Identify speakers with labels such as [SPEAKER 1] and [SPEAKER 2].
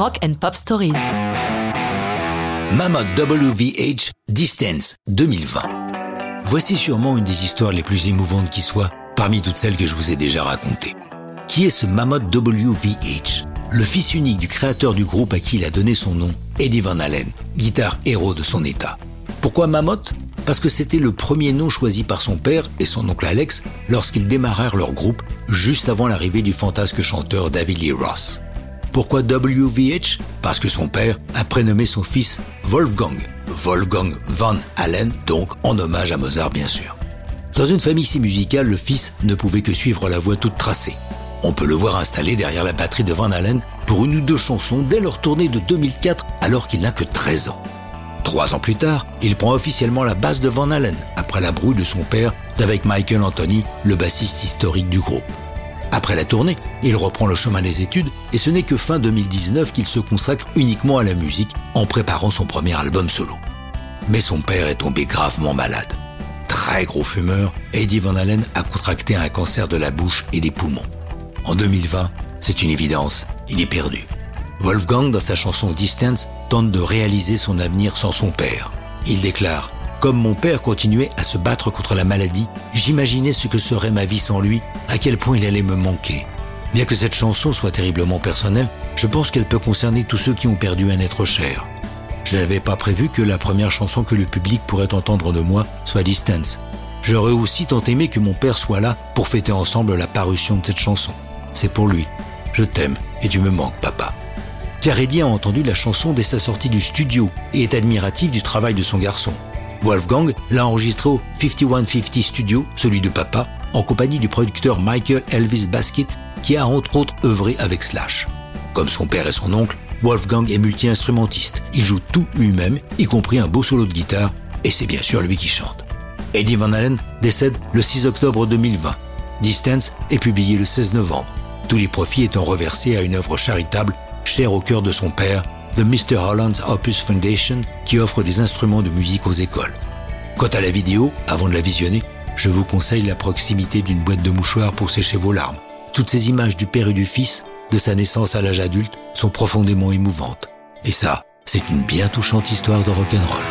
[SPEAKER 1] Rock and Pop Stories.
[SPEAKER 2] Mammoth WVH Distance 2020. Voici sûrement une des histoires les plus émouvantes qui soit parmi toutes celles que je vous ai déjà racontées. Qui est ce Mammoth WVH Le fils unique du créateur du groupe à qui il a donné son nom, Eddie Van Halen, guitare héros de son état. Pourquoi Mammoth Parce que c'était le premier nom choisi par son père et son oncle Alex lorsqu'ils démarrèrent leur groupe juste avant l'arrivée du fantasque chanteur David Lee Ross. Pourquoi WVH Parce que son père a prénommé son fils Wolfgang, Wolfgang Van Halen, donc en hommage à Mozart bien sûr. Dans une famille si musicale, le fils ne pouvait que suivre la voie toute tracée. On peut le voir installé derrière la batterie de Van Halen pour une ou deux chansons dès leur tournée de 2004 alors qu'il n'a que 13 ans. Trois ans plus tard, il prend officiellement la basse de Van Halen après la brouille de son père avec Michael Anthony, le bassiste historique du groupe. Après la tournée, il reprend le chemin des études et ce n'est que fin 2019 qu'il se consacre uniquement à la musique en préparant son premier album solo. Mais son père est tombé gravement malade. Très gros fumeur, Eddie Van Halen a contracté un cancer de la bouche et des poumons. En 2020, c'est une évidence, il est perdu. Wolfgang, dans sa chanson Distance, tente de réaliser son avenir sans son père. Il déclare comme mon père continuait à se battre contre la maladie, j'imaginais ce que serait ma vie sans lui, à quel point il allait me manquer. Bien que cette chanson soit terriblement personnelle, je pense qu'elle peut concerner tous ceux qui ont perdu un être cher. Je n'avais pas prévu que la première chanson que le public pourrait entendre de moi soit Distance. J'aurais aussi tant aimé que mon père soit là pour fêter ensemble la parution de cette chanson. C'est pour lui. Je t'aime et tu me manques, papa. Car Eddie a entendu la chanson dès sa sortie du studio et est admiratif du travail de son garçon. Wolfgang l'a enregistré au 5150 Studio, celui de papa, en compagnie du producteur Michael Elvis Baskett, qui a entre autres œuvré avec Slash. Comme son père et son oncle, Wolfgang est multi-instrumentiste. Il joue tout lui-même, y compris un beau solo de guitare, et c'est bien sûr lui qui chante. Eddie Van Halen décède le 6 octobre 2020. Distance est publié le 16 novembre. Tous les profits étant reversés à une œuvre charitable chère au cœur de son père, The Mr. Holland's Opus Foundation qui offre des instruments de musique aux écoles. Quant à la vidéo, avant de la visionner, je vous conseille la proximité d'une boîte de mouchoirs pour sécher vos larmes. Toutes ces images du père et du fils, de sa naissance à l'âge adulte, sont profondément émouvantes. Et ça, c'est une bien touchante histoire de rock'n'roll.